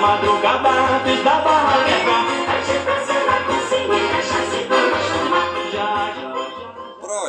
madrugada, antes da barra quebrar.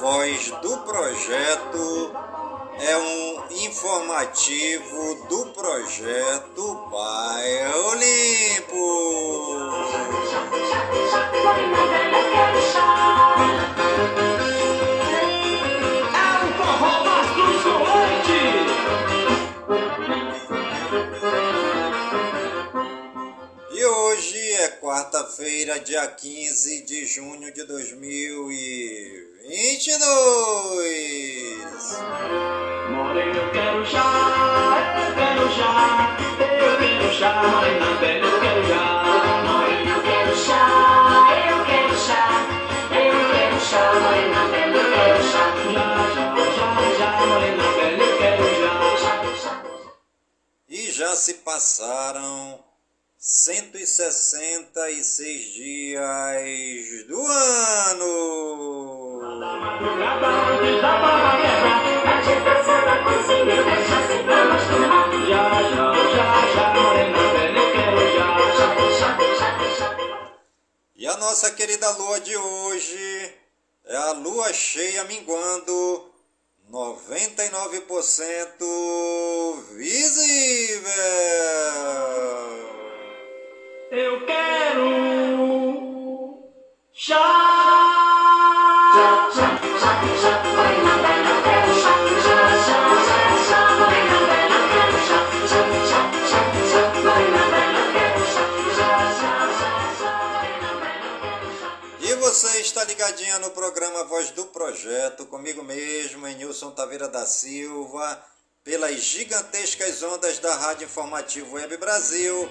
Voz do projeto é um informativo do projeto Bairro Limpo. Morena velha, eu quero chá. O forró Mastro Soante. E hoje é quarta-feira, dia 15 de junho de 2022. Morena, eu quero chá, eu quero chá, eu quero chá, morena velha, eu quero chá. Morena, eu quero chá, eu quero chá, eu quero chá, morena velha, eu quero chá. Já, já, já, já, morena velha, eu quero chá. E já se passaram 166 dias do ano. Madrugada antes da barra quebrar. Vai te prazer na cozinha e cachaça e vamos tomar. Já, já, já, já, morena velha, eu quero chá. Chá, chá, chá, chá. E a nossa querida lua de hoje é a lua cheia minguando 99% visível. Eu quero chá. Chá, chá, chá, chá, morena velha, eu quero chá. Chá, chá, chá, chá, morena velha, eu quero chá. Chá, chá, chá, chá, morena velha, eu quero chá. Chá, chá, chá, chá, morena velha, eu quero chá. E você está ligadinha no programa Voz do Projeto, comigo mesmo, Nilson Taveira da Silva, pelas gigantescas ondas da Rádio Informativo Web Brasil,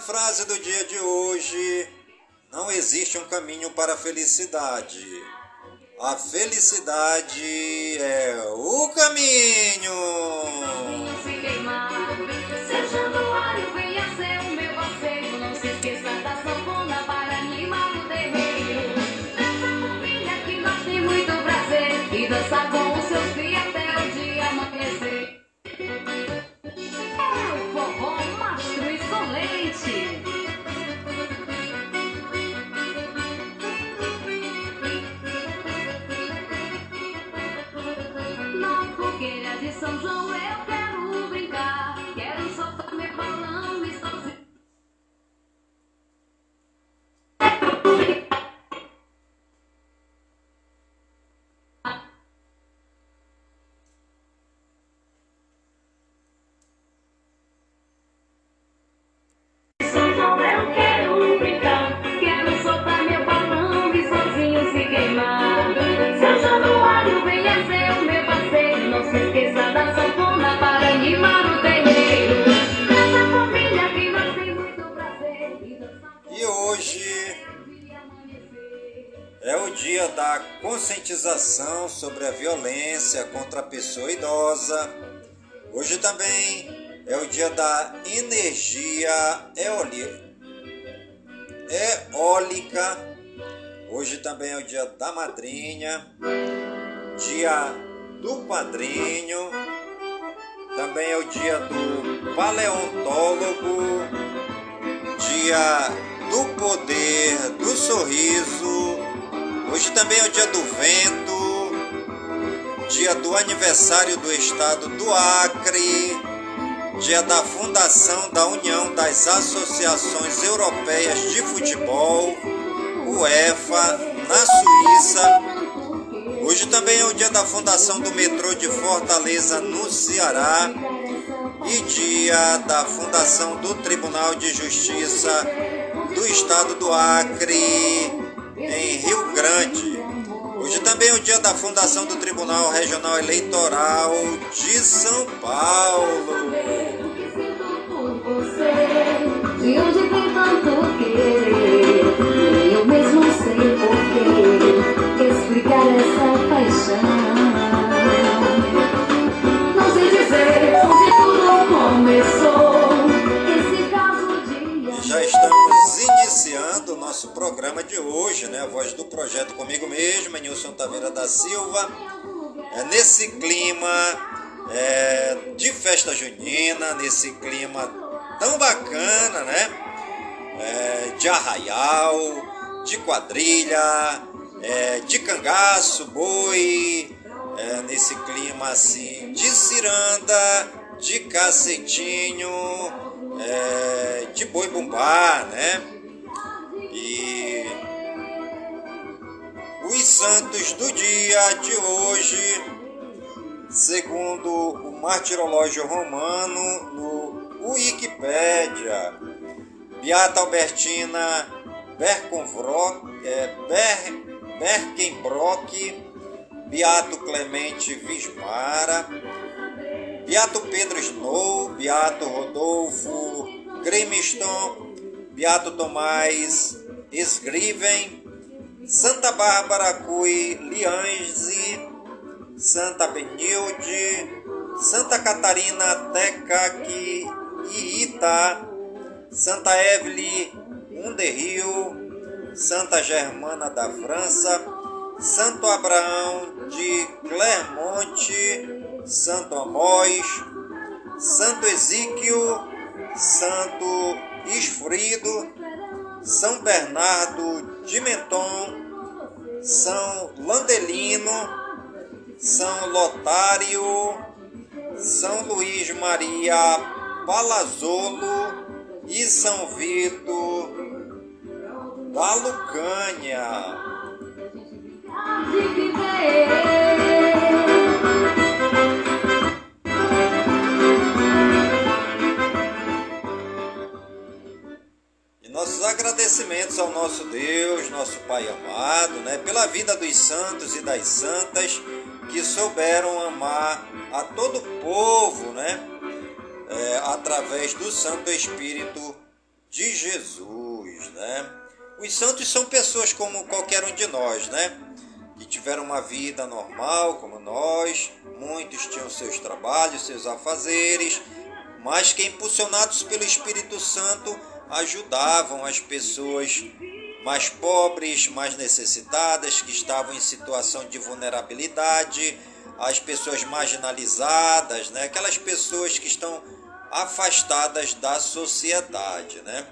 Frase do dia de hoje: Não existe um caminho para a felicidade. A felicidade é o caminho. Fogueira de conscientização sobre a violência contra a pessoa idosa. Hoje também é o dia da energia eólica. eólica. Hoje também é o dia da madrinha, dia do padrinho, também é o dia do paleontólogo, dia do poder do sorriso. Hoje também é o dia do vento, dia do aniversário do estado do Acre, dia da fundação da União das Associações Europeias de Futebol, UEFA, na Suíça. Hoje também é o dia da fundação do metrô de Fortaleza, no Ceará, e dia da fundação do Tribunal de Justiça do Estado do Acre, em Rio Grande. Hoje também é o dia da fundação do Tribunal Regional Eleitoral de São Paulo. Nosso programa de hoje, né? A voz do projeto comigo mesmo, Nilson Taveira da Silva. É nesse clima é, de festa junina, nesse clima tão bacana, né? É, de arraial, de quadrilha, é, de cangaço, boi, é, nesse clima assim de ciranda, de cacetinho, é, de boi bumbá, né? E os santos do dia de hoje, segundo o martirológio romano no Wikipédia, Beata Albertina Berconvrock, é, Ber, Berkenbrock, Beato Clemente Vismara, Beato Pedro Snow, Beato Rodolfo Grimston, Beato Tomás Esgriven, Santa Bárbara Cui Lianzi, Santa Benilde, Santa Catarina Tecaqui Ita, Santa Evelyn Underrio, Santa Germana da França, Santo Abraão de Clermont, Santo Amós, Santo Exíquio, Santo Esfrido, São Bernardo de Menton, São Landelino, São Lotário, São Luís Maria Palazzolo e São Vitor da Lucânia. Nossos agradecimentos ao nosso Deus, nosso Pai amado, né, pela vida dos santos e das santas que souberam amar a todo o povo, né, é, através do Santo Espírito de Jesus, né. Os santos são pessoas como qualquer um de nós, né, que tiveram uma vida normal como nós, muitos tinham seus trabalhos, seus afazeres, mas que impulsionados pelo Espírito Santo ajudavam as pessoas mais pobres, mais necessitadas, que estavam em situação de vulnerabilidade, as pessoas marginalizadas, né? aquelas pessoas que estão afastadas da sociedade. Né?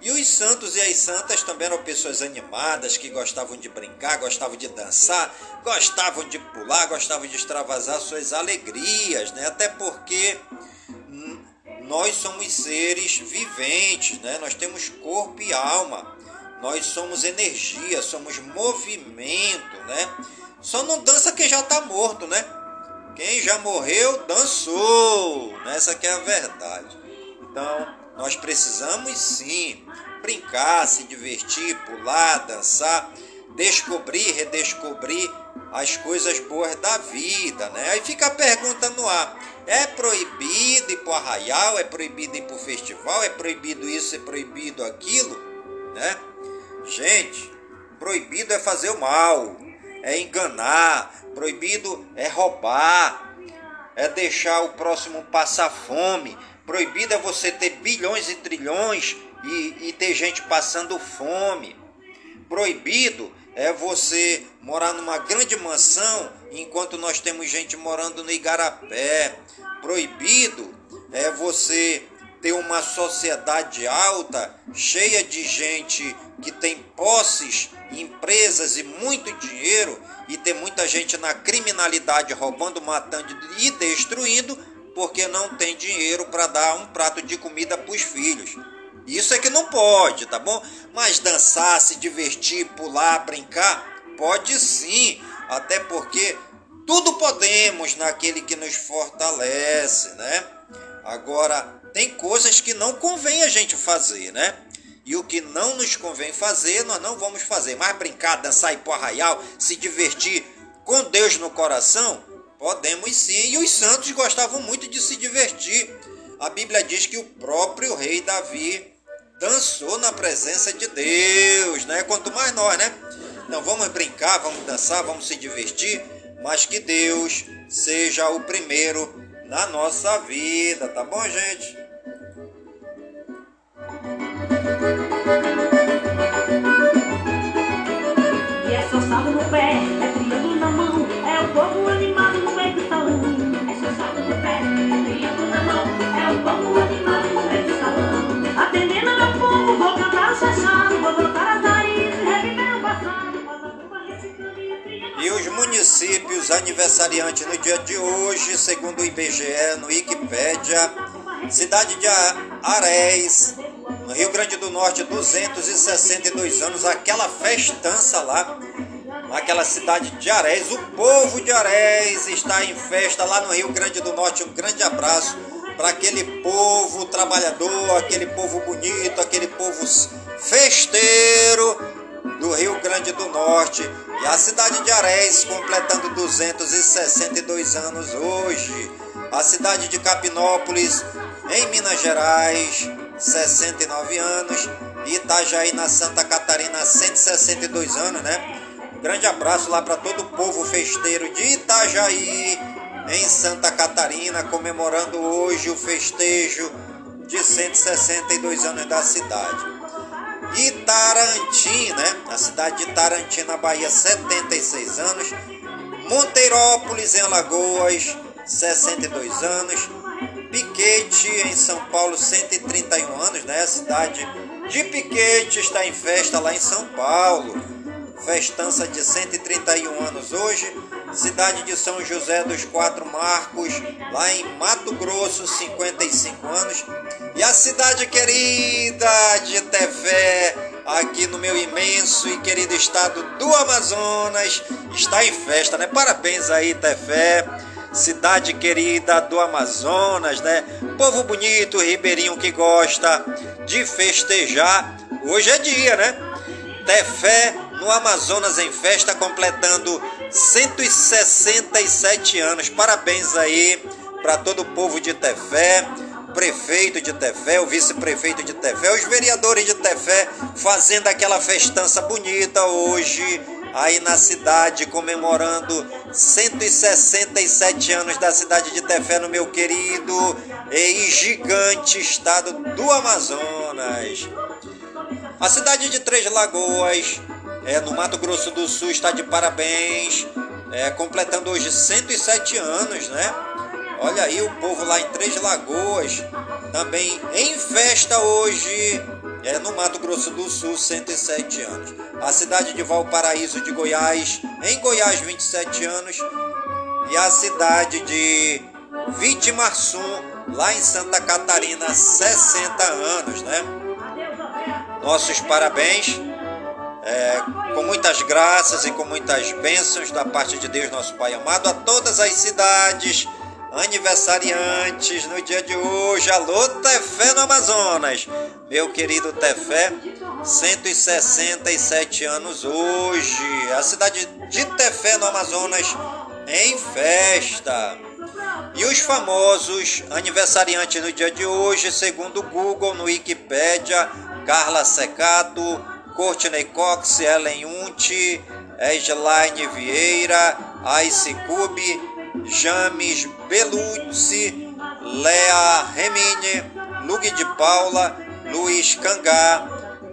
E os santos e as santas também eram pessoas animadas, que gostavam de brincar, gostavam de dançar, gostavam de pular, gostavam de extravasar suas alegrias, né? até porque nós somos seres viventes, né? nós temos corpo e alma, nós somos energia, somos movimento, né? Só não dança quem já está morto, né? Quem já morreu, dançou. né? Essa que é a verdade. Então, nós precisamos sim brincar, se divertir, pular, dançar, descobrir, redescobrir as coisas boas da vida, né? Aí fica a pergunta no ar: é proibido ir para o arraial? É proibido ir para o festival? É proibido isso? É proibido aquilo? Né? Gente, proibido é fazer o mal. é enganar, proibido é roubar, é deixar o próximo passar fome, proibido é você ter bilhões e trilhões e, e ter gente passando fome. Proibido é você morar numa grande mansão enquanto nós temos gente morando no igarapé. Proibido é você ter uma sociedade alta, cheia de gente que tem posses, empresas e muito dinheiro, e ter muita gente na criminalidade roubando, matando e destruindo, porque não tem dinheiro para dar um prato de comida para os filhos. Isso é que não pode, tá bom? Mas dançar, se divertir, pular, brincar, pode sim, até porque tudo podemos naquele que nos fortalece, né? Agora, tem coisas que não convém a gente fazer, né? E o que não nos convém fazer, nós não vamos fazer. Mas brincar, dançar, ir pro arraial, se divertir com Deus no coração, podemos sim. E os santos gostavam muito de se divertir. A Bíblia diz que o próprio rei Davi dançou na presença de Deus, né? Quanto mais nós, né? Então vamos brincar, vamos dançar, vamos se divertir, mas que Deus seja o primeiro na nossa vida, tá bom, gente? Municípios aniversariantes no dia de hoje, segundo o IBGE, no Wikipédia, cidade de A- Aréis, no Rio Grande do Norte, 262 anos, aquela festança lá, naquela cidade de Aréis. O povo de Aréis está em festa lá no Rio Grande do Norte. Um grande abraço para aquele povo trabalhador, aquele povo bonito, aquele povo festeiro do Rio Grande do Norte. E a cidade de Aréis completando 262 anos hoje. A cidade de Capinópolis, em Minas Gerais, 69 anos. Itajaí, na Santa Catarina, 162 anos, né? Grande abraço lá para todo o povo festeiro de Itajaí, em Santa Catarina, comemorando hoje o festejo de 162 anos da cidade. Itarantim, né? A cidade de Itarantim, na Bahia, 76 anos. Monteirópolis, em Alagoas, 62 anos. Piquete, em São Paulo, 131 anos, né? A cidade de Piquete está em festa lá em São Paulo. Festança de 131 anos hoje. Cidade de São José dos Quatro Marcos, lá em Mato Grosso, 55 anos. E a cidade querida de Tefé, aqui no meu imenso e querido estado do Amazonas, está em festa, né? Parabéns aí, Tefé. Cidade querida do Amazonas, né? Povo bonito, ribeirinho que gosta de festejar. Hoje é dia, né? Tefé no Amazonas em festa, completando 167 anos. Parabéns aí para todo o povo de Tefé, prefeito de Tefé, o vice-prefeito de Tefé, os vereadores de Tefé, fazendo aquela festança bonita hoje aí na cidade, comemorando 167 anos da cidade de Tefé, no meu querido e gigante estado do Amazonas. A cidade de Três Lagoas, é, no Mato Grosso do Sul, está de parabéns, é, completando hoje 107 anos, né? Olha aí o povo lá em Três Lagoas, também em festa hoje, é, no Mato Grosso do Sul, 107 anos. A cidade de Valparaíso de Goiás, em Goiás, 27 anos. E a cidade de Vitimarsum, lá em Santa Catarina, 60 anos, né? nossos parabéns, é, com muitas graças e com muitas bênçãos da parte de Deus, nosso Pai amado, a todas as cidades aniversariantes no dia de hoje. Alô, Tefé no Amazonas, meu querido Tefé, 167 anos hoje. A cidade de Tefé no Amazonas em festa. E os famosos aniversariantes no dia de hoje, segundo o Google, no Wikipédia, Carla Secato, Courtney Cox, Ellen Unti, Esline Vieira, Ice Cube, James Belucci, Lea Remine, Lug de Paula, Luiz Cangá,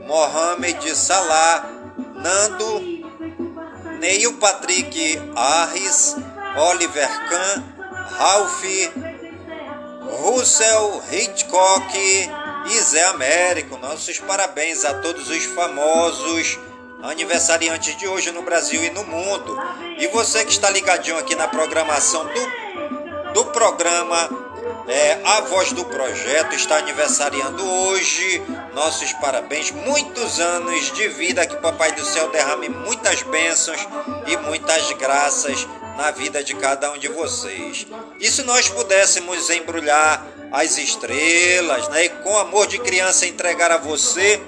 Mohamed Salah, Nando, Neil Patrick Arris, Oliver Kahn, Ralph, Russell Hitchcock e Zé Américo. Nossos parabéns a todos os famosos aniversariantes de hoje no Brasil e no mundo. E você que está ligadinho aqui na programação do, do programa é, A Voz do Projeto está aniversariando hoje. Nossos parabéns, muitos anos de vida, que Papai do Céu derrame muitas bênçãos e muitas graças na vida de cada um de vocês. E se nós pudéssemos embrulhar as estrelas, né, e com amor de criança entregar a você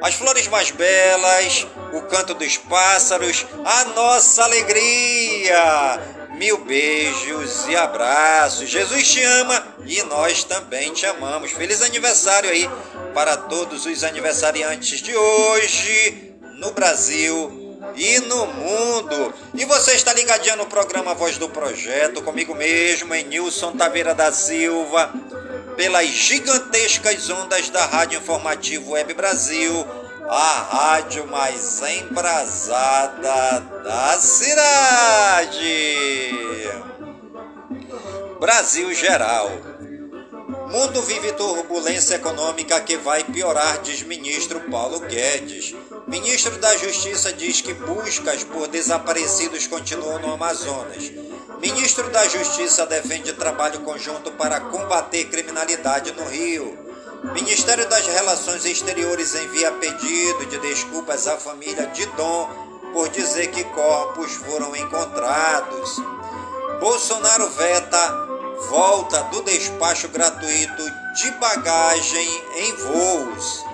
as flores mais belas, o canto dos pássaros, a nossa alegria. Mil beijos e abraços. Jesus te ama e nós também te amamos. Feliz aniversário aí para todos os aniversariantes de hoje no Brasil e no mundo. E você está ligadinho no programa Voz do Projeto, comigo mesmo, em Nilson Taveira da Silva, pelas gigantescas ondas da Rádio Informativo Web Brasil, a rádio mais embrasada da cidade. Brasil Geral. Mundo vive turbulência econômica que vai piorar, diz ministro Paulo Guedes. Ministro da Justiça diz que buscas por desaparecidos continuam no Amazonas. Ministro da Justiça defende trabalho conjunto para combater criminalidade no Rio. Ministério das Relações Exteriores envia pedido de desculpas à família de Dom por dizer que corpos foram encontrados. Bolsonaro veta volta do despacho gratuito de bagagem em voos.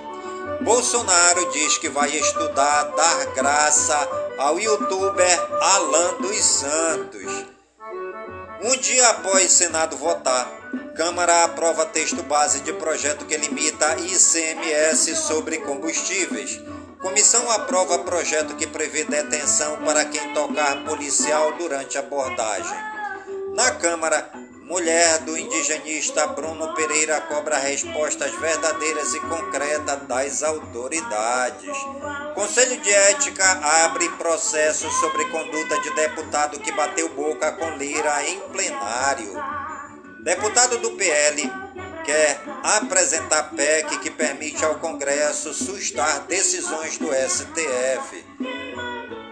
Bolsonaro diz que vai estudar dar graça ao youtuber Alan dos Santos. Um dia após Senado votar, Câmara aprova texto base de projeto que limita ICMS sobre combustíveis. Comissão aprova projeto que prevê detenção para quem tocar policial durante abordagem. Na Câmara, mulher do indigenista Bruno Pereira cobra respostas verdadeiras e concretas das autoridades. Conselho de Ética abre processo sobre conduta de deputado que bateu boca com Lira em plenário. Deputado do PL quer apresentar PEC que permite ao Congresso sustar decisões do STF.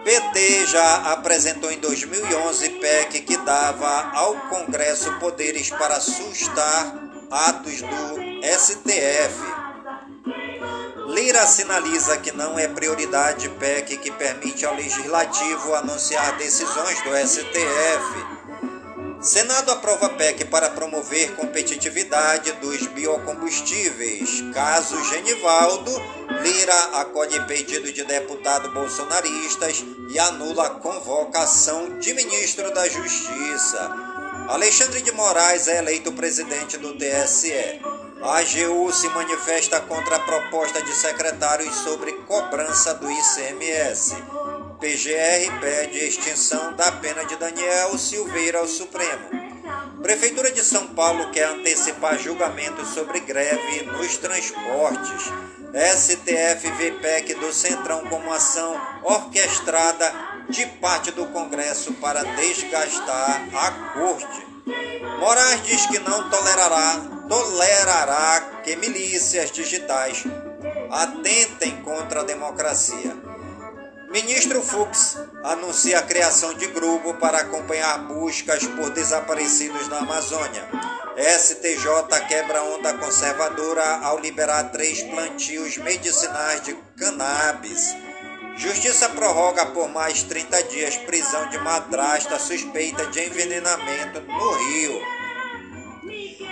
PT já apresentou em 2011 PEC que dava ao Congresso poderes para sustar atos do STF. Lira sinaliza que não é prioridade PEC que permite ao Legislativo anunciar decisões do STF. Senado aprova PEC para promover competitividade dos biocombustíveis. Caso Genivaldo, Lira acolhe pedido de deputado bolsonaristas e anula convocação de ministro da Justiça. Alexandre de Moraes é eleito presidente do TSE. A AGU se manifesta contra a proposta de secretários sobre cobrança do ICMS. PGR pede extinção da pena de Daniel Silveira ao Supremo. Prefeitura de São Paulo quer antecipar julgamento sobre greve nos transportes. STF vê PEC do Centrão como ação orquestrada de parte do Congresso para desgastar a corte. Moraes diz que não tolerará, tolerará que milícias digitais atentem contra a democracia. Ministro Fux anuncia a criação de grupo para acompanhar buscas por desaparecidos na Amazônia. STJ quebra onda conservadora ao liberar três plantios medicinais de cannabis. Justiça prorroga por mais 30 dias prisão de madrasta suspeita de envenenamento no Rio.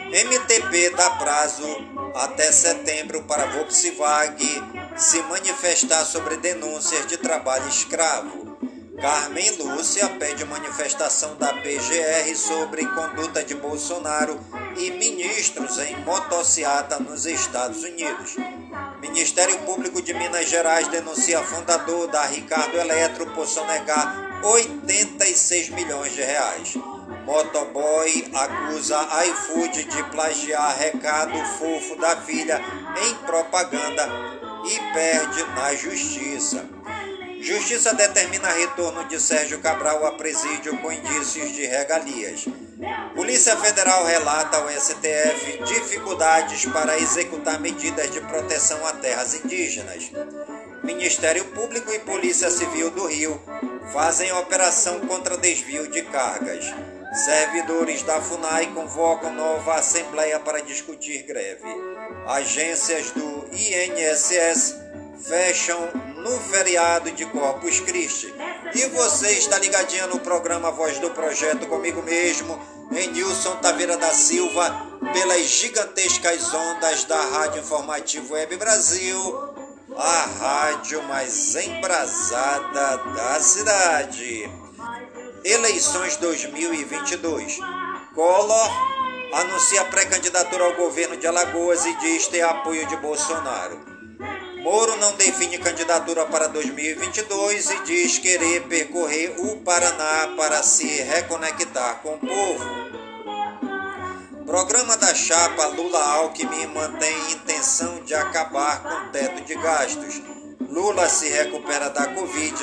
MTP dá prazo até setembro para Volkswagen se manifestar sobre denúncias de trabalho escravo. Carmen Lúcia pede manifestação da PGR sobre conduta de Bolsonaro e ministros em motociata nos Estados Unidos. Ministério Público de Minas Gerais denuncia fundador da Ricardo Eletro por sonegar 86 milhões de reais. Motoboy acusa iFood de plagiar recado fofo da filha em propaganda e perde na justiça. Justiça determina retorno de Sérgio Cabral a presídio com indícios de regalias. Polícia Federal relata ao STF dificuldades para executar medidas de proteção a terras indígenas. Ministério Público e Polícia Civil do Rio fazem operação contra desvio de cargas. Servidores da FUNAI convocam nova assembleia para discutir greve. Agências do INSS fecham no feriado de Corpus Christi. E você está ligadinha no programa Voz do Projeto comigo mesmo, em Nilson Taveira da Silva, pelas gigantescas ondas da Rádio Informativo Web Brasil, a rádio mais embrasada da cidade. Eleições 2022. Collor anuncia pré-candidatura ao governo de Alagoas e diz ter apoio de Bolsonaro. Moro não define candidatura para 2022 e diz querer percorrer o Paraná para se reconectar com o povo. Programa da chapa Lula-Alckmin mantém intenção de acabar com o teto de gastos. Lula se recupera da Covid,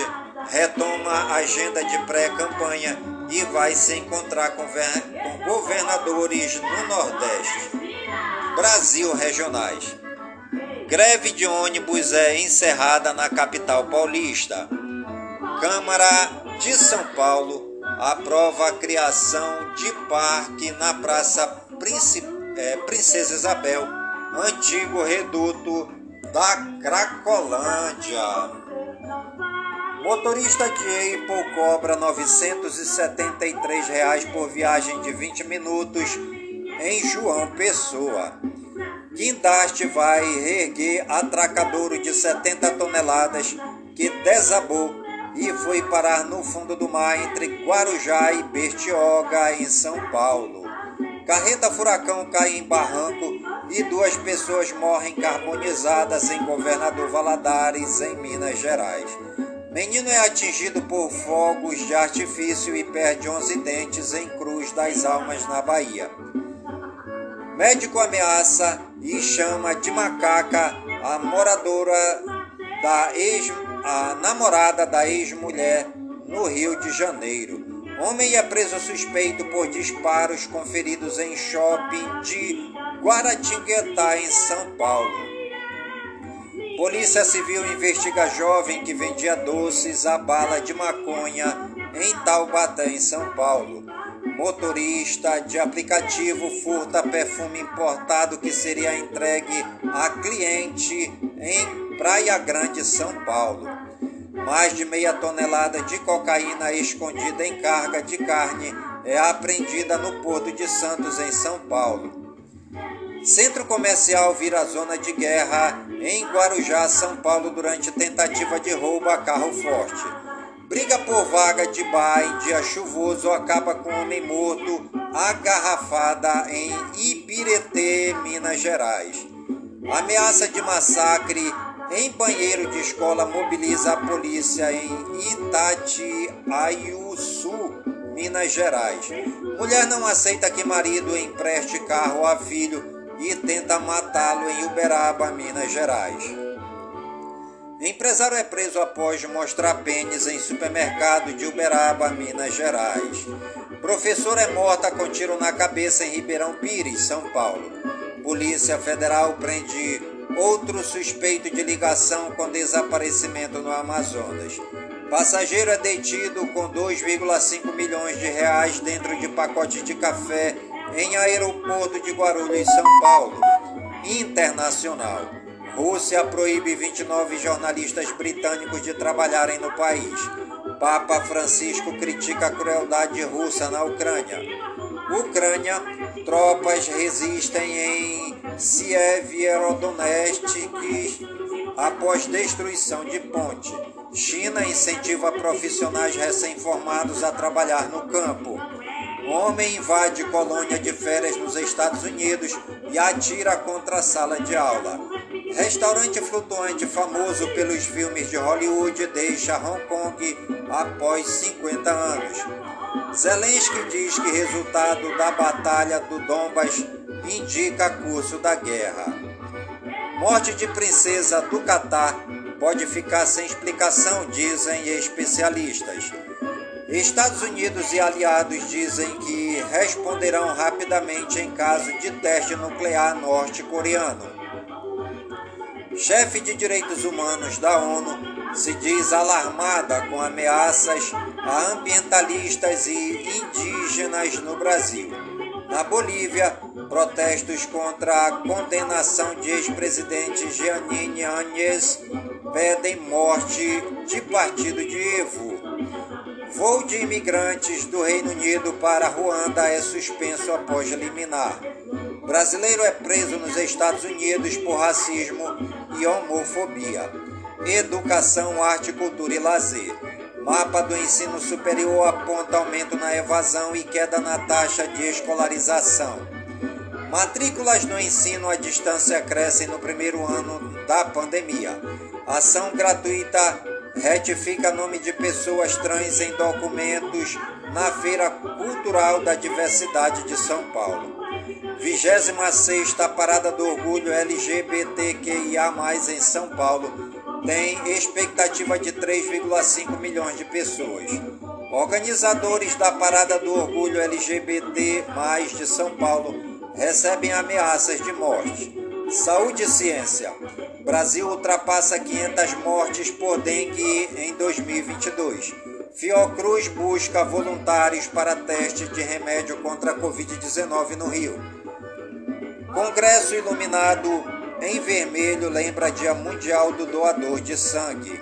retoma a agenda de pré-campanha e vai se encontrar com, com governadores no Nordeste. Brasil Regionais. Greve de ônibus é encerrada na capital paulista. Câmara de São Paulo aprova a criação de parque na Praça é, Princesa Isabel, antigo reduto da Cracolândia. Motorista de Apple cobra 973 reais por viagem de 20 minutos em João Pessoa. Guindaste vai reerguer atracadouro de 70 toneladas que desabou e foi parar no fundo do mar entre Guarujá e Bertioga, em São Paulo. Carreta furacão cai em barranco e duas pessoas morrem carbonizadas em Governador Valadares, em Minas Gerais. Menino é atingido por fogos de artifício e perde 11 dentes em Cruz das Almas, na Bahia. Médico ameaça e chama de macaca a moradora da ex, a namorada da ex-mulher no Rio de Janeiro. Homem é preso suspeito por disparos conferidos em shopping de Guaratinguetá, em São Paulo. Polícia Civil investiga jovem que vendia doces à bala de maconha em Taubaté, em São Paulo. Motorista de aplicativo furta perfume importado que seria entregue a cliente em Praia Grande, São Paulo. Mais de meia tonelada de cocaína escondida em carga de carne é apreendida no Porto de Santos, em São Paulo. Centro comercial vira zona de guerra em Guarujá, São Paulo, durante tentativa de roubo a carro forte. Briga por vaga de bar em dia chuvoso acaba com homem morto agarrafada em Ibiretê, Minas Gerais. Ameaça de massacre em banheiro de escola mobiliza a polícia em Itatiaiuçu, Minas Gerais. Mulher não aceita que marido empreste carro a filho e tenta matá-lo em Uberaba, Minas Gerais. Empresário é preso após mostrar pênis em supermercado de Uberaba, Minas Gerais. Professora é morta com tiro na cabeça em Ribeirão Pires, São Paulo. Polícia Federal prende outro suspeito de ligação com desaparecimento no Amazonas. Passageiro é detido com 2,5 milhões de reais dentro de pacote de café em aeroporto de Guarulhos, São Paulo. Internacional. Rússia proíbe 29 jornalistas britânicos de trabalharem no país. Papa Francisco critica a crueldade russa na Ucrânia. Ucrânia, tropas resistem em Sievierodonetsk após destruição de ponte. China incentiva profissionais recém-formados a trabalhar no campo. Homem invade colônia de férias nos Estados Unidos e atira contra a sala de aula. Restaurante flutuante famoso pelos filmes de Hollywood deixa Hong Kong após 50 anos. Zelensky diz que resultado da batalha do Donbas indica curso da guerra. Morte de princesa do Catar pode ficar sem explicação, dizem especialistas. Estados Unidos e aliados dizem que responderão rapidamente em caso de teste nuclear norte-coreano. Chefe de direitos humanos da ONU se diz alarmada com ameaças a ambientalistas e indígenas no Brasil. Na Bolívia, protestos contra a condenação de ex-presidente Jeanine Áñez pedem morte de partido de Evo. Voo de imigrantes do Reino Unido para Ruanda é suspenso após liminar. Brasileiro é preso nos Estados Unidos por racismo e homofobia. Educação, arte, cultura e lazer. Mapa do ensino superior aponta aumento na evasão e queda na taxa de escolarização. Matrículas no ensino à distância crescem no primeiro ano da pandemia. Ação gratuita retifica nome de pessoas trans em documentos na Feira Cultural da Diversidade de São Paulo. 26 Parada do Orgulho LGBTQIA+, em São Paulo, tem expectativa de 3,5 milhões de pessoas. Organizadores da Parada do Orgulho LGBT+, de São Paulo, recebem ameaças de morte. Saúde e ciência. Brasil ultrapassa 500 mortes por dengue em 2022. Fiocruz busca voluntários para teste de remédio contra a Covid-19 no Rio. Congresso iluminado em vermelho lembra Dia Mundial do Doador de Sangue.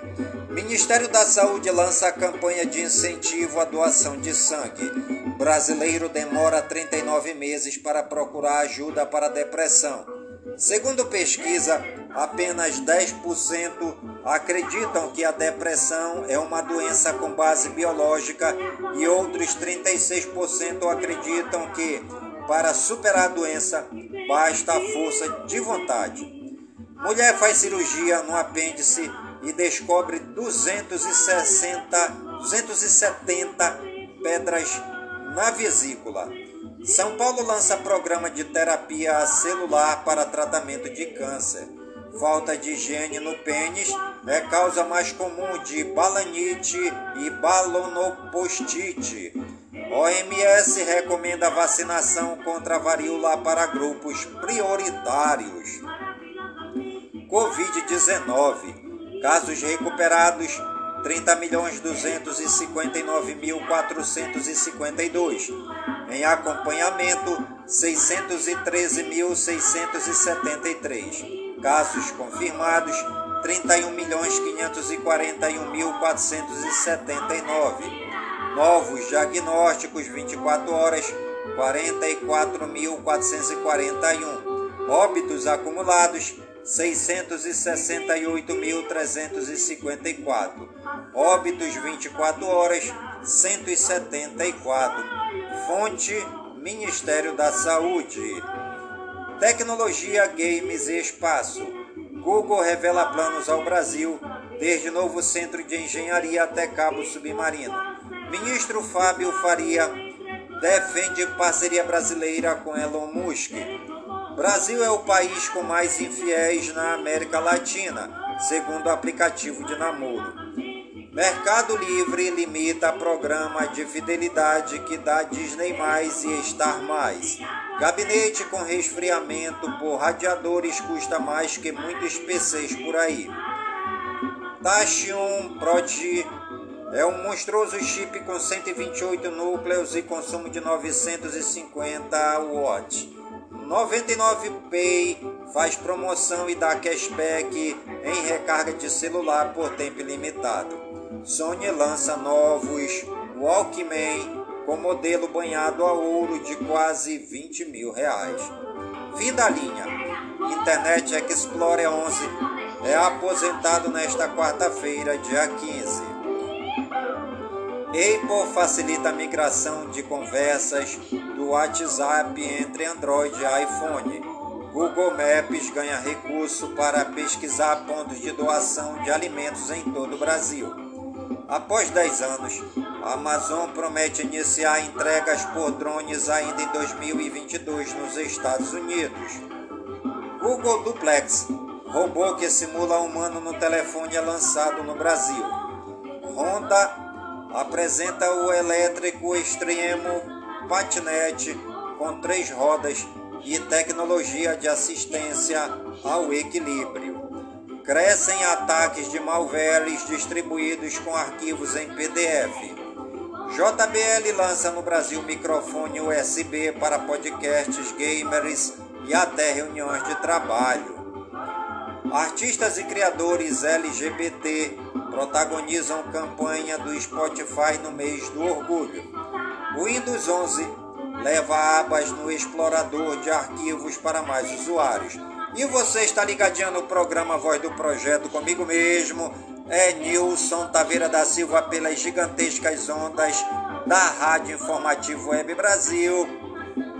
Ministério da Saúde lança a campanha de incentivo à doação de sangue. Brasileiro demora 39 meses para procurar ajuda para depressão. Segundo pesquisa, apenas 10% acreditam que a depressão é uma doença com base biológica e outros 36% acreditam que, para superar a doença, basta a força de vontade. Mulher faz cirurgia no apêndice e descobre 260, 270 pedras na vesícula. São Paulo lança programa de terapia celular para tratamento de câncer. Falta de higiene no pênis é causa mais comum de balanite e balonopostite. OMS recomenda vacinação contra a varíola para grupos prioritários. Covid-19. Casos recuperados 30.259.452. Em acompanhamento, 613.673. Casos confirmados, 31.541.479. Novos diagnósticos, 24 horas, 44.441. Óbitos acumulados, 668.354. Óbitos 24 horas, 174. Fonte: Ministério da Saúde. Tecnologia, games e espaço. Google revela planos ao Brasil, desde novo centro de engenharia até cabo submarino. Ministro Fábio Faria defende parceria brasileira com Elon Musk. Brasil é o país com mais infiéis na América Latina, segundo o aplicativo de namoro. Mercado Livre limita programa de fidelidade que dá Disney Mais e Star Mais. Gabinete com resfriamento por radiadores custa mais que muitos PCs por aí. Tashion Prod é um monstruoso chip com 128 núcleos e consumo de 950 watts. 99Pay faz promoção e dá cashback em recarga de celular por tempo ilimitado. Sony lança novos Walkman com modelo banhado a ouro de quase 20 mil reais. Fim da linha. Internet Explorer 11 é aposentado nesta quarta-feira, dia 15. Apple facilita a migração de conversas do WhatsApp entre Android e iPhone. Google Maps ganha recurso para pesquisar pontos de doação de alimentos em todo o Brasil. Após 10 anos, a Amazon promete iniciar entregas por drones ainda em 2022 nos Estados Unidos. Google Duplex, robô que simula humano no telefone, é lançado no Brasil. Honda apresenta o elétrico extremo patinete com três rodas e tecnologia de assistência ao equilíbrio. Crescem ataques de malwares distribuídos com arquivos em PDF. JBL lança no Brasil microfone USB para podcasts gamers e até reuniões de trabalho. Artistas e criadores LGBT protagonizam campanha do Spotify no mês do orgulho. O Windows 11 leva abas no explorador de arquivos para mais usuários. E você está ligadinho no programa Voz do Projeto comigo mesmo, é Nilson Taveira da Silva pelas gigantescas ondas da Rádio Informativo Web Brasil,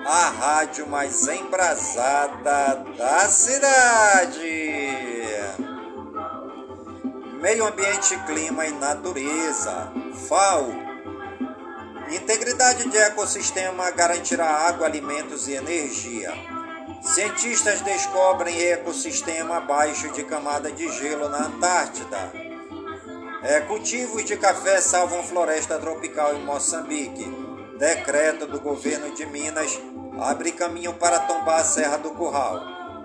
a rádio mais embrasada da cidade. Meio Ambiente, Clima e Natureza, FAO. Integridade de ecossistema garantirá água, alimentos e energia. Cientistas descobrem ecossistema abaixo de camada de gelo na Antártida. É, cultivos de café salvam floresta tropical em Moçambique. Decreto do governo de Minas abre caminho para tombar a Serra do Curral.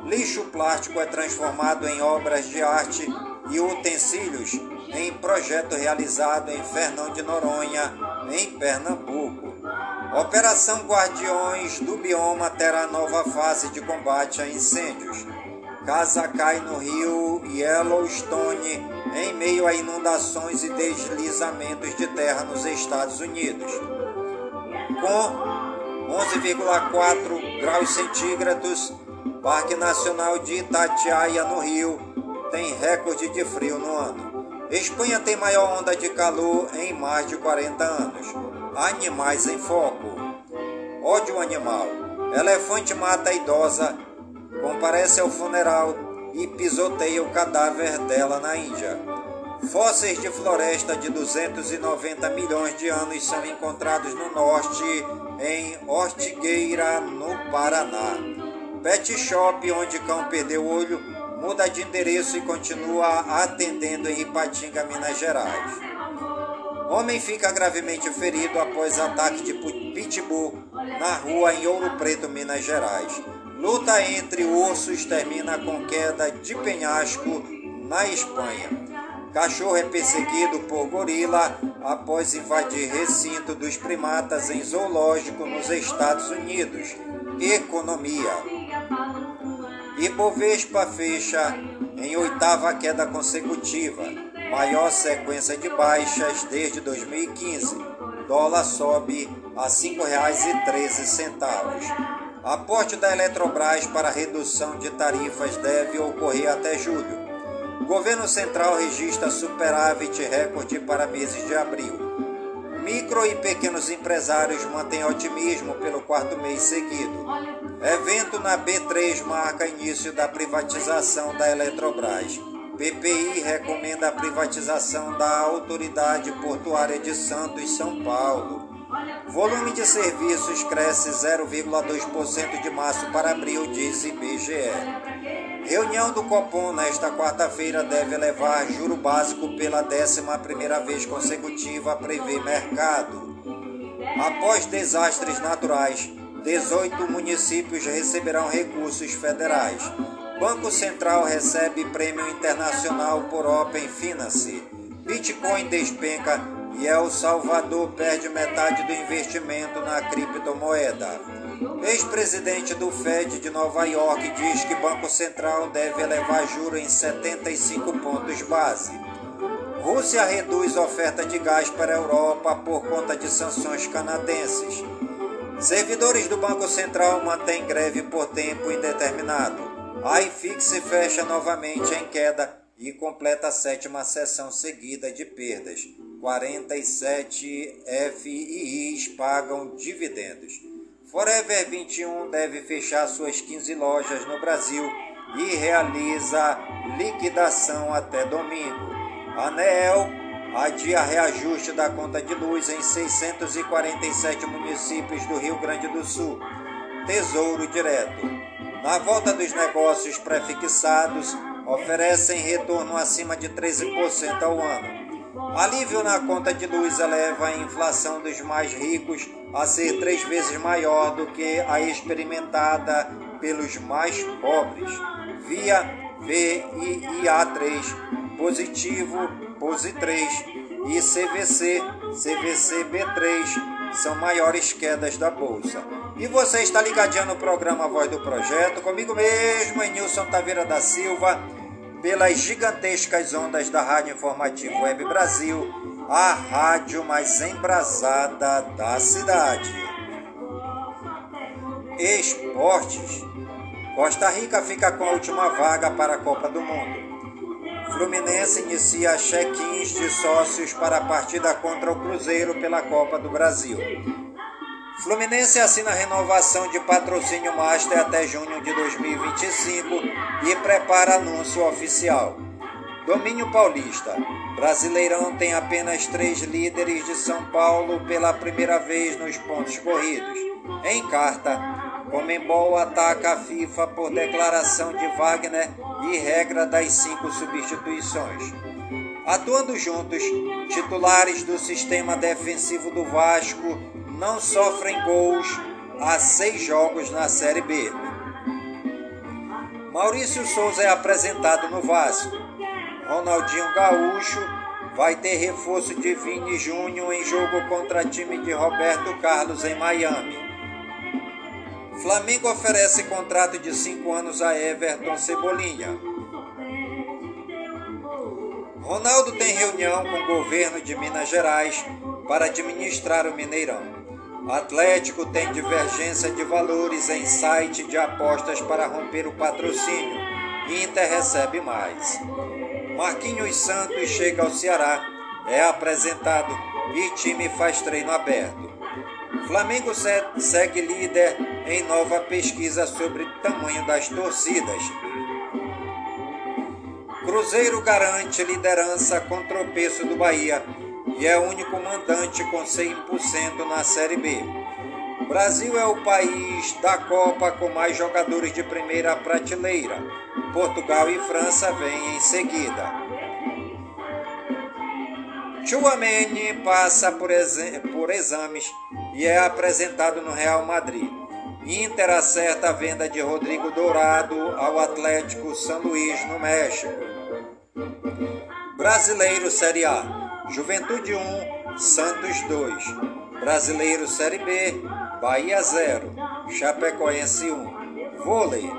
Lixo plástico é transformado em obras de arte e utensílios em projeto realizado em Fernão de Noronha, em Pernambuco. Operação Guardiões do Bioma terá nova fase de combate a incêndios. Casa cai no rio Yellowstone em meio a inundações e deslizamentos de terra nos Estados Unidos. Com 11,4 graus centígrados, Parque Nacional de Itatiaia, no Rio, tem recorde de frio no ano. Espanha tem maior onda de calor em mais de 40 anos. Animais em foco. Ódio animal. Elefante mata a idosa, comparece ao funeral e pisoteia o cadáver dela na Índia. Fósseis de floresta de 290 milhões de anos são encontrados no norte, em Ortigueira, no Paraná. Pet Shop, onde cão perdeu olho, muda de endereço e continua atendendo em Ipatinga, Minas Gerais. Homem fica gravemente ferido após ataque de pitbull na rua em Ouro Preto, Minas Gerais. Luta entre ursos termina com queda de penhasco na Espanha. Cachorro é perseguido por gorila após invadir recinto dos primatas em zoológico nos Estados Unidos. Economia. Ibovespa fecha em oitava queda consecutiva, maior sequência de baixas desde 2015. Dólar sobe a R$ 5,13. Aporte da Eletrobras para redução de tarifas deve ocorrer até julho. Governo Central registra superávit recorde para meses de abril. Micro e pequenos empresários mantêm otimismo pelo quarto mês seguido. Evento na B3 marca início da privatização da Eletrobras. PPI recomenda a privatização da Autoridade Portuária de Santos, São Paulo. Volume de serviços cresce 0,2% de março para abril, diz IBGE. Reunião do Copom nesta quarta-feira deve elevar juro básico pela 11ª vez consecutiva, prevê mercado. Após desastres naturais, 18 municípios receberão recursos federais. Banco Central recebe prêmio internacional por Open Finance. Bitcoin despenca e El Salvador perde metade do investimento na criptomoeda. Ex-presidente do Fed de Nova York diz que Banco Central deve elevar juro em 75 pontos base. Rússia reduz oferta de gás para a Europa por conta de sanções canadenses. Servidores do Banco Central mantêm greve por tempo indeterminado. A iFix fecha novamente em queda e completa a sétima sessão seguida de perdas. 47 FIIs pagam dividendos. Forever 21 deve fechar suas 15 lojas no Brasil e realiza liquidação até domingo. Anel adia reajuste da conta de luz em 647 municípios do Rio Grande do Sul. Tesouro Direto. Na volta dos negócios prefixados, oferecem retorno acima de 13% ao ano. Alívio na conta de luz eleva a inflação dos mais ricos a ser três vezes maior do que a experimentada pelos mais pobres. Via VIA3 positivo, POSI3 e CVC, CVC-B3 são maiores quedas da bolsa. E você está ligadinho no programa Voz do Projeto, comigo mesmo, Nilson Taveira da Silva, pelas gigantescas ondas da Rádio Informativo Web Brasil, a rádio mais embrasada da cidade. Esportes. Costa Rica fica com a última vaga para a Copa do Mundo. Fluminense inicia check-ins de sócios para a partida contra o Cruzeiro pela Copa do Brasil. Fluminense assina renovação de patrocínio Master até junho de 2025 e prepara anúncio oficial. Domínio Paulista. Brasileirão tem apenas três líderes de São Paulo pela primeira vez nos pontos corridos. Em carta, Comembol ataca a FIFA por declaração de Wagner e regra das cinco substituições. Atuando juntos, titulares do sistema defensivo do Vasco não sofrem gols há seis jogos na Série B. Maurício Souza é apresentado no Vasco. Ronaldinho Gaúcho vai ter reforço de Vini Júnior em jogo contra time de Roberto Carlos em Miami. Flamengo oferece contrato de cinco anos a Everton Cebolinha. Ronaldo tem reunião com o governo de Minas Gerais para administrar o Mineirão. Atlético tem divergência de valores em site de apostas para romper o patrocínio. Inter recebe mais. Marquinhos Santos chega ao Ceará, é apresentado e time faz treino aberto. Flamengo segue líder em nova pesquisa sobre tamanho das torcidas. Cruzeiro garante liderança com tropeço do Bahia e é o único mandante com 100% na Série B. Brasil é o país da Copa com mais jogadores de primeira prateleira. Portugal e França vêm em seguida. Chouameni passa por, por exames e é apresentado no Real Madrid. Inter acerta a venda de Rodrigo Dourado ao Atlético São Luís, no México. Brasileiro Série A. Juventude 1, Santos 2. Brasileiro Série B. Bahia 0. Chapecoense 1. Vôlei.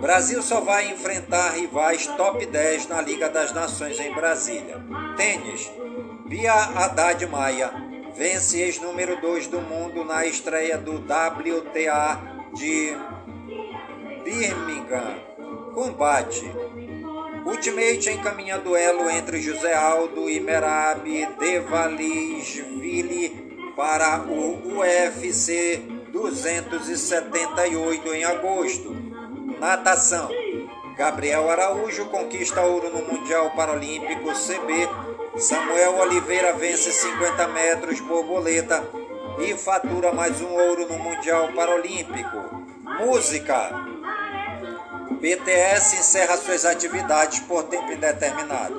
Brasil só vai enfrentar rivais top 10 na Liga das Nações em Brasília. Tênis. Bia Haddad Maia vence ex-número 2 do mundo na estreia do WTA de Birmingham. Combate. Ultimate encaminha duelo entre José Aldo e Merab Devalisvili para o UFC 278 em agosto. Natação. Gabriel Araújo conquista ouro no Mundial Paralímpico CB. Samuel Oliveira vence 50 metros borboleta e fatura mais um ouro no Mundial Paralímpico. Música. BTS encerra suas atividades por tempo indeterminado.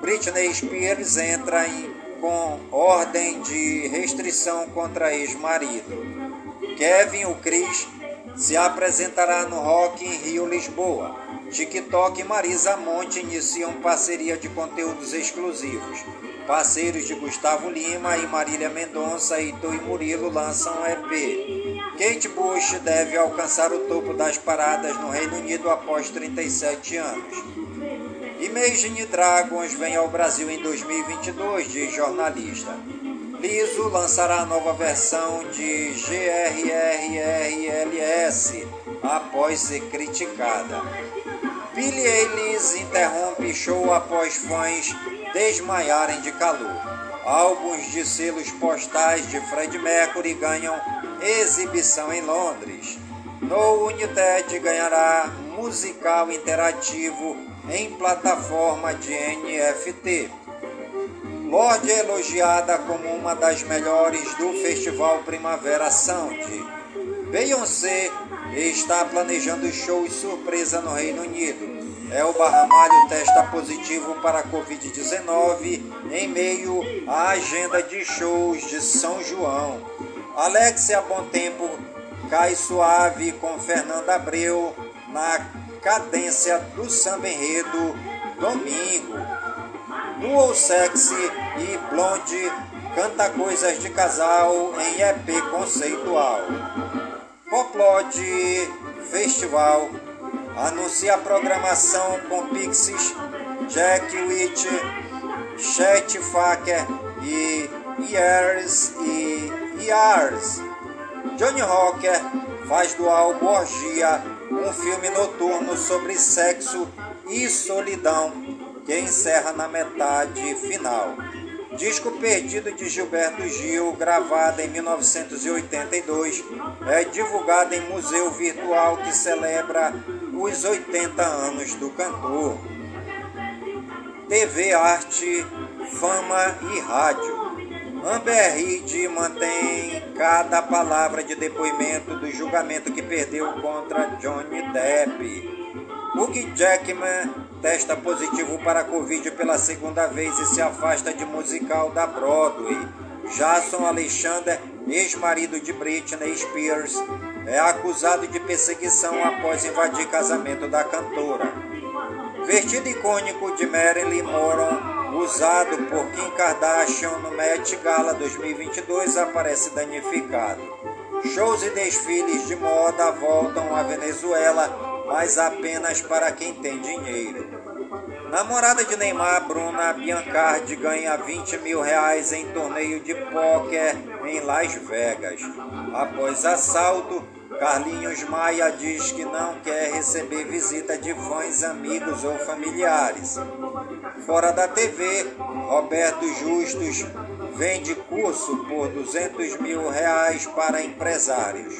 Britney Spears entra em, com ordem de restrição contra ex-marido. Kevin, o Cris, se apresentará no Rock in Rio, Lisboa. TikTok e Marisa Monte iniciam parceria de conteúdos exclusivos. Parceiros de Gustavo Lima e Marília Mendonça e Toi Murilo lançam EP. Kate Bush deve alcançar o topo das paradas no Reino Unido após 37 anos. Imagine Dragons vem ao Brasil em 2022, diz jornalista. Liso lançará a nova versão de GRRRLS após ser criticada. Billie Eilish interrompe show após fãs desmaiarem de calor. Álbuns de selos postais de Fred Mercury ganham exibição em Londres. No United ganhará musical interativo em plataforma de NFT. Lorde é elogiada como uma das melhores do Festival Primavera Sound. Beyoncé está planejando shows surpresa no Reino Unido. É o Barramalho testa positivo para a Covid-19 em meio à agenda de shows de São João. Alexia Bom Tempo cai suave com Fernanda Abreu na cadência do samba enredo Domingo. Duo Sexy e Blonde canta coisas de casal em EP conceitual. Poplod Festival anuncia a programação com Pixies, Jack Witch, Chet Faker e Years e Years. Johnny Rocker faz do álbum Orgia um filme noturno sobre sexo e solidão que encerra na metade final. Disco perdido de Gilberto Gil, gravado em 1982, é divulgado em museu virtual que celebra os 80 anos do cantor. TV, arte, fama e rádio. Amber Heard mantém cada palavra de depoimento do julgamento que perdeu contra Johnny Depp. Hugh Jackman testa positivo para a Covid pela segunda vez e se afasta de musical da Broadway. Jason Alexander, ex-marido de Britney Spears, é acusado de perseguição após invadir casamento da cantora. Vestido icônico de Marilyn Monroe, usado por Kim Kardashian no Met Gala 2022, aparece danificado. Shows e desfiles de moda voltam à Venezuela mas apenas para quem tem dinheiro. Namorada de Neymar, Bruna Biancardi, ganha 20 mil reais em torneio de pôquer em Las Vegas. Após assalto, Carlinhos Maia diz que não quer receber visita de fãs, amigos ou familiares. Fora da TV, Roberto Justus vende curso por 200 mil reais para empresários.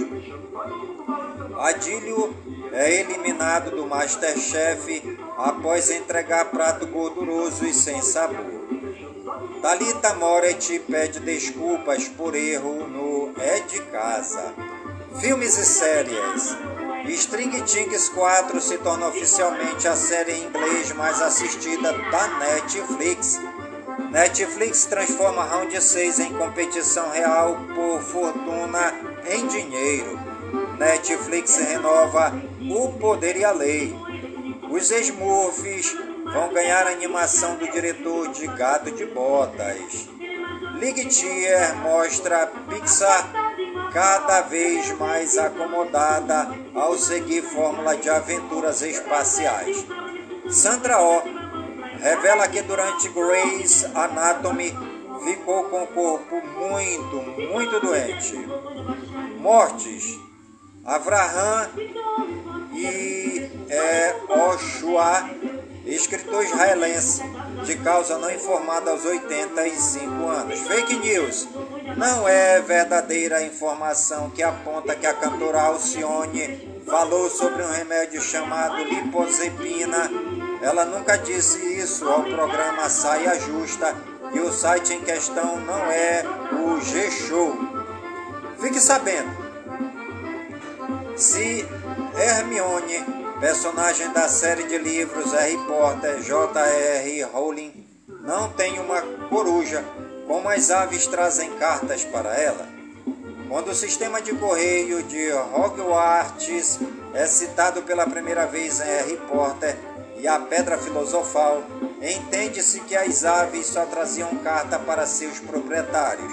Adílio é eliminado do Masterchef após entregar prato gorduroso e sem sabor. Talita Moretti pede desculpas por erro no É de Casa. Filmes e séries. String Things 4 se torna oficialmente a série em inglês mais assistida da Netflix. Netflix transforma Round 6 em competição real por fortuna em dinheiro. Netflix renova O Poder e a Lei. Os Smurfs vão ganhar a animação do diretor de Gato de Botas. Lightyear mostra Pixar cada vez mais acomodada ao seguir fórmula de aventuras espaciais. Sandra Oh revela que durante Grey's Anatomy ficou com o corpo muito, muito doente. Mortes. Avraham e é, Oshua, escritor israelense, de causa não informada aos 85 anos. Fake news. Não é verdadeira a informação que aponta que a cantora Alcione falou sobre um remédio chamado liposepina. Ela nunca disse isso ao programa Saia Justa e o site em questão não é o G-Show. Fique sabendo, se Hermione, personagem da série de livros Harry Potter J.R. Rowling, não tem uma coruja, como as aves trazem cartas para ela? Quando o sistema de correio de Hogwarts é citado pela primeira vez em Harry Potter e a Pedra Filosofal, entende-se que as aves só traziam carta para seus proprietários.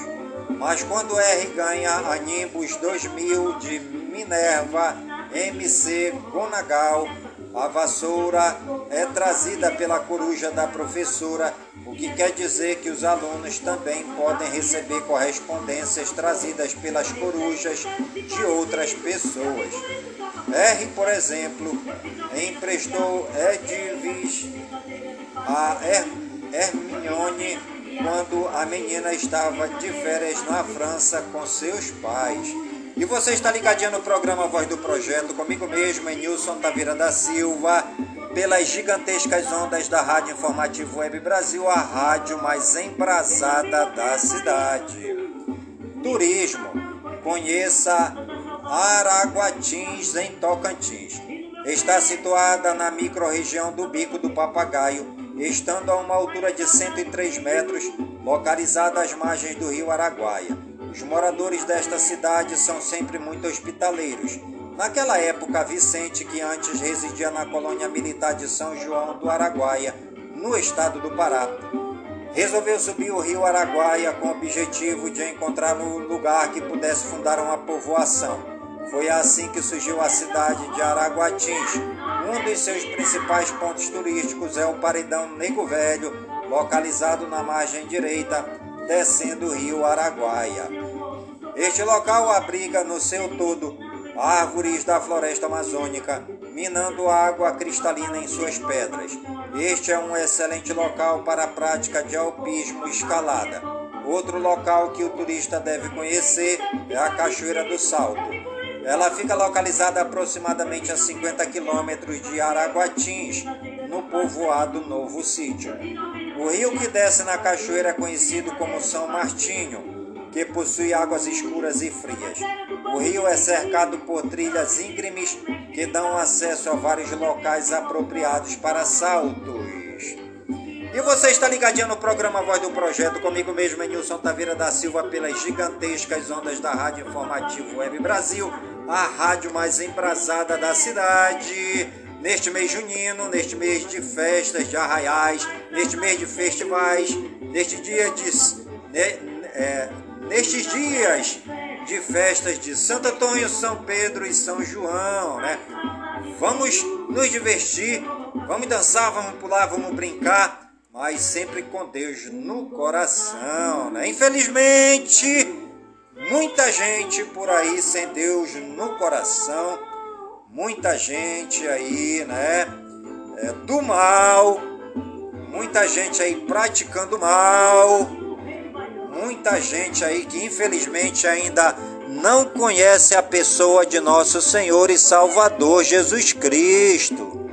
Mas quando R ganha a Nimbus 2000 de Minerva MC Gonagal, a vassoura é trazida pela coruja da professora o que quer dizer que os alunos também podem receber correspondências trazidas pelas corujas de outras pessoas. R, por exemplo, emprestou Edvis a Her Hermione quando a menina estava de férias na França com seus pais. E você está ligadinho no programa Voz do Projeto, comigo mesmo, Nilson Tavira da Silva, pelas gigantescas ondas da Rádio Informativo Web Brasil, a rádio mais embrasada da cidade. Turismo. Conheça Araguatins, em Tocantins. Está situada na microrregião do Bico do Papagaio, estando a uma altura de 103 metros, localizada às margens do rio Araguaia. Os moradores desta cidade são sempre muito hospitaleiros. Naquela época, Vicente, que antes residia na colônia militar de São João do Araguaia, no estado do Pará, resolveu subir o rio Araguaia com o objetivo de encontrar um lugar que pudesse fundar uma povoação. Foi assim que surgiu a cidade de Araguatins. Um dos seus principais pontos turísticos é o Paredão Nego Velho, localizado na margem direita, descendo o rio Araguaia. Este local abriga no seu todo árvores da floresta amazônica, minando água cristalina em suas pedras. Este é um excelente local para a prática de alpismo e escalada. Outro local que o turista deve conhecer é a Cachoeira do Salto. Ela fica localizada aproximadamente a 50 quilômetros de Araguatins, no povoado Novo Sítio. O rio que desce na cachoeira é conhecido como São Martinho, que possui águas escuras e frias. O rio é cercado por trilhas íngremes que dão acesso a vários locais apropriados para saltos. E você está ligadinho no programa Voz do Projeto, comigo mesmo, Nilson Taveira da Silva, pelas gigantescas ondas da Rádio Informativo Web Brasil, a rádio mais embrasada da cidade. Neste mês junino, neste mês de festas, de arraiais, neste mês de festivais, neste dia de. ne- é, nestes dias de festas de Santo Antônio, São Pedro e São João, né? Vamos nos divertir, vamos dançar, vamos pular, vamos brincar, mas sempre com Deus no coração, né? Infelizmente, muita gente por aí sem Deus no coração, muita gente aí, né? é, do mal, muita gente aí praticando mal, muita gente aí que infelizmente ainda não conhece a pessoa de nosso Senhor e Salvador Jesus Cristo.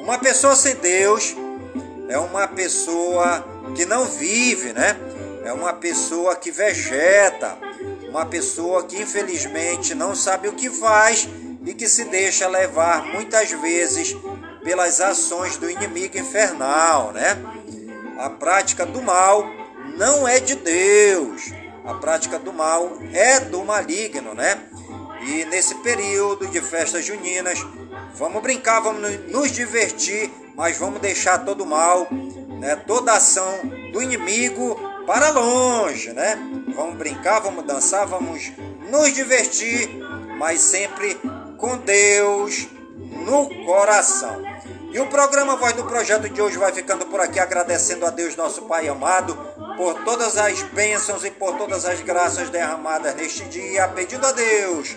Uma pessoa sem Deus é uma pessoa que não vive, né? É uma pessoa que vegeta, uma pessoa que infelizmente não sabe o que faz e que se deixa levar muitas vezes pelas ações do inimigo infernal, né? A prática do mal não é de Deus. A prática do mal é do maligno, né? E nesse período de festas juninas, vamos brincar, vamos nos divertir, mas vamos deixar todo o mal, né? Toda ação do inimigo para longe, né? Vamos brincar, vamos dançar, vamos nos divertir, mas sempre com Deus no coração. E o programa Voz do Projeto de hoje vai ficando por aqui, agradecendo a Deus, nosso Pai amado, por todas as bênçãos e por todas as graças derramadas neste dia, pedindo a Deus,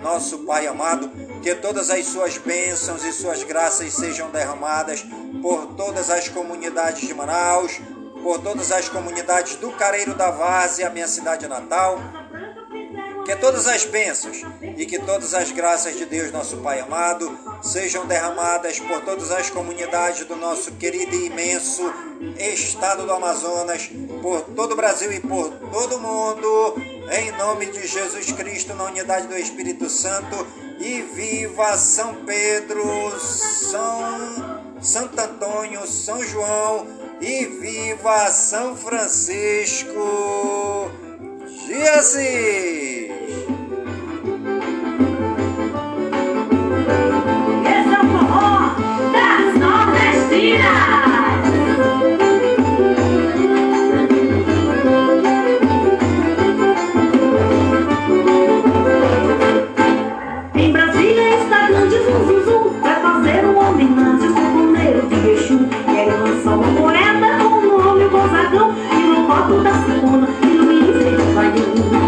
nosso Pai amado, que todas as suas bênçãos e suas graças sejam derramadas por todas as comunidades de Manaus, por todas as comunidades do Careiro da Várzea, minha cidade natal, que todas as bênçãos e que todas as graças de Deus, nosso Pai amado, sejam derramadas por todas as comunidades do nosso querido e imenso estado do Amazonas, por todo o Brasil e por todo o mundo, em nome de Jesus Cristo, na unidade do Espírito Santo, e viva São Pedro, São Santo Antônio, São João, e viva São Francisco. Y así. Esse é o forró das Nordestinas.